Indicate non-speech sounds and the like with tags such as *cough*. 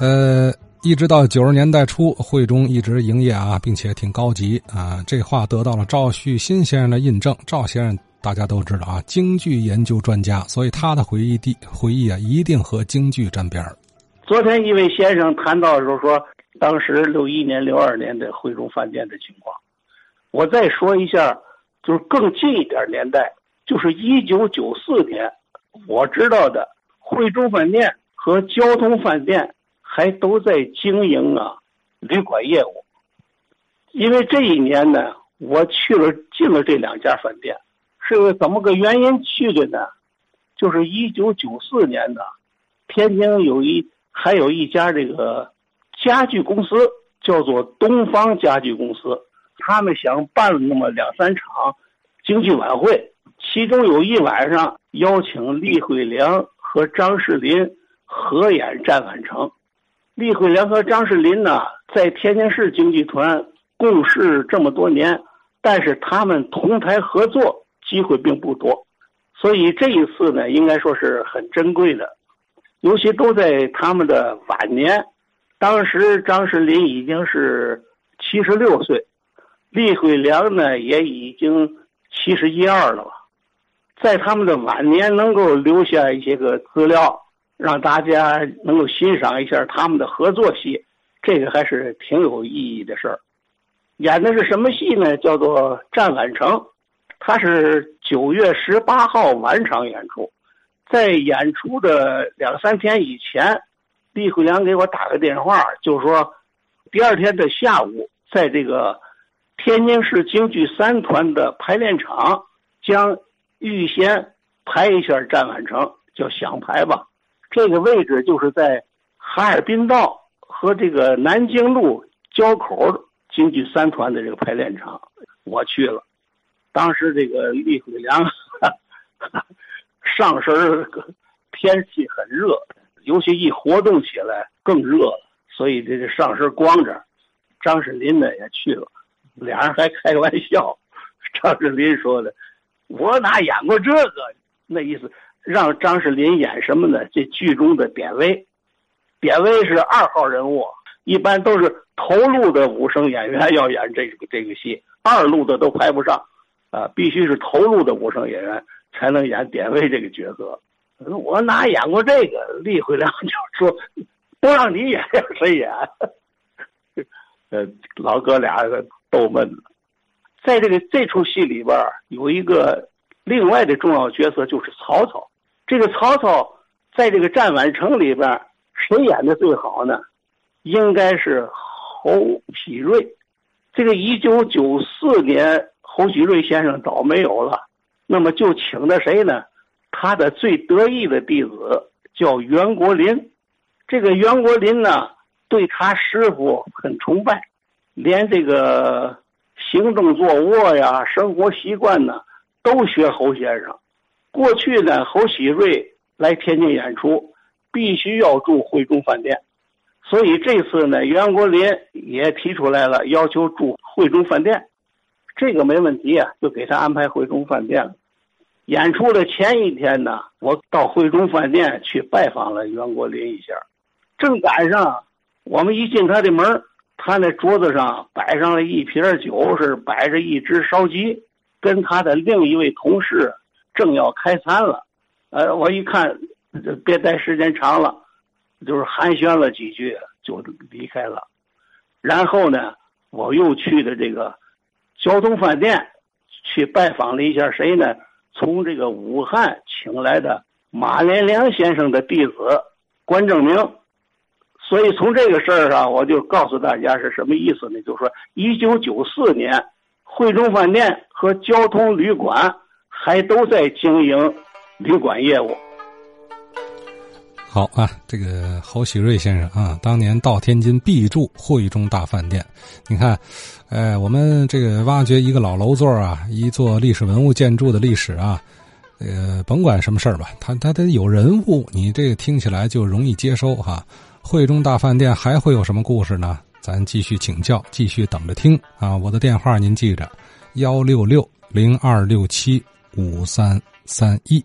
呃，一直到九十年代初，会中一直营业啊，并且挺高级啊。这话得到了赵旭新先生的印证。赵先生大家都知道啊，京剧研究专家，所以他的回忆地回忆啊，一定和京剧沾边。昨天一位先生谈到的时候说，当时六一年、六二年的会中饭店的情况。我再说一下，就是更近一点年代，就是一九九四年，我知道的会中饭店和交通饭店。还都在经营啊，旅馆业务。因为这一年呢，我去了进了这两家饭店，是个怎么个原因去的呢？就是一九九四年的，天津有一还有一家这个家具公司，叫做东方家具公司，他们想办那么两三场京剧晚会，其中有一晚上邀请李慧良和张世林合演《战宛城》。李慧良和张世林呢，在天津市京剧团共事这么多年，但是他们同台合作机会并不多，所以这一次呢，应该说是很珍贵的。尤其都在他们的晚年，当时张世林已经是七十六岁，李慧良呢也已经七十一二了吧，在他们的晚年能够留下一些个资料。让大家能够欣赏一下他们的合作戏，这个还是挺有意义的事儿。演的是什么戏呢？叫做《战宛城》，它是九月十八号晚场演出。在演出的两三天以前，李慧良给我打个电话，就说第二天的下午，在这个天津市京剧三团的排练场将预先排一下《战宛城》，叫想排吧。这个位置就是在哈尔滨道和这个南京路交口京剧三团的这个排练场，我去了。当时这个李慧良上身天气很热，尤其一活动起来更热了，所以这个上身光着。张世林呢也去了，俩人还开个玩笑。张世林说的：“我哪演过这个？”那意思。让张世林演什么呢？这剧中的典韦，典韦是二号人物，一般都是头路的武生演员要演这个这个戏，二路的都排不上，啊，必须是头路的武生演员才能演典韦这个角色。我哪演过这个？李慧良就说：“不让你演，让谁演？” *laughs* 呃，老哥俩逗闷了。在这个这出戏里边有一个另外的重要角色，就是曹操。这个曹操在这个战宛城里边，谁演的最好呢？应该是侯喜瑞。这个一九九四年，侯喜瑞先生早没有了，那么就请的谁呢？他的最得意的弟子叫袁国林。这个袁国林呢，对他师傅很崇拜，连这个行动坐卧呀、生活习惯呢，都学侯先生。过去呢，侯喜瑞来天津演出，必须要住汇中饭店，所以这次呢，袁国林也提出来了，要求住汇中饭店，这个没问题啊，就给他安排汇中饭店了。演出的前一天呢，我到汇中饭店去拜访了袁国林一下，正赶上我们一进他的门，他那桌子上摆上了一瓶酒，是摆着一只烧鸡，跟他的另一位同事。正要开餐了，呃，我一看，别待时间长了，就是寒暄了几句就离开了。然后呢，我又去的这个交通饭店，去拜访了一下谁呢？从这个武汉请来的马连良先生的弟子关正明。所以从这个事儿上，我就告诉大家是什么意思呢？就是说，一九九四年，汇中饭店和交通旅馆。还都在经营旅馆业务。好啊，这个侯喜瑞先生啊，当年到天津必住汇中大饭店。你看，哎，我们这个挖掘一个老楼座啊，一座历史文物建筑的历史啊，呃，甭管什么事儿吧，他他得有人物，你这个听起来就容易接收哈。汇中大饭店还会有什么故事呢？咱继续请教，继续等着听啊！我的电话您记着：幺六六零二六七。五三三一。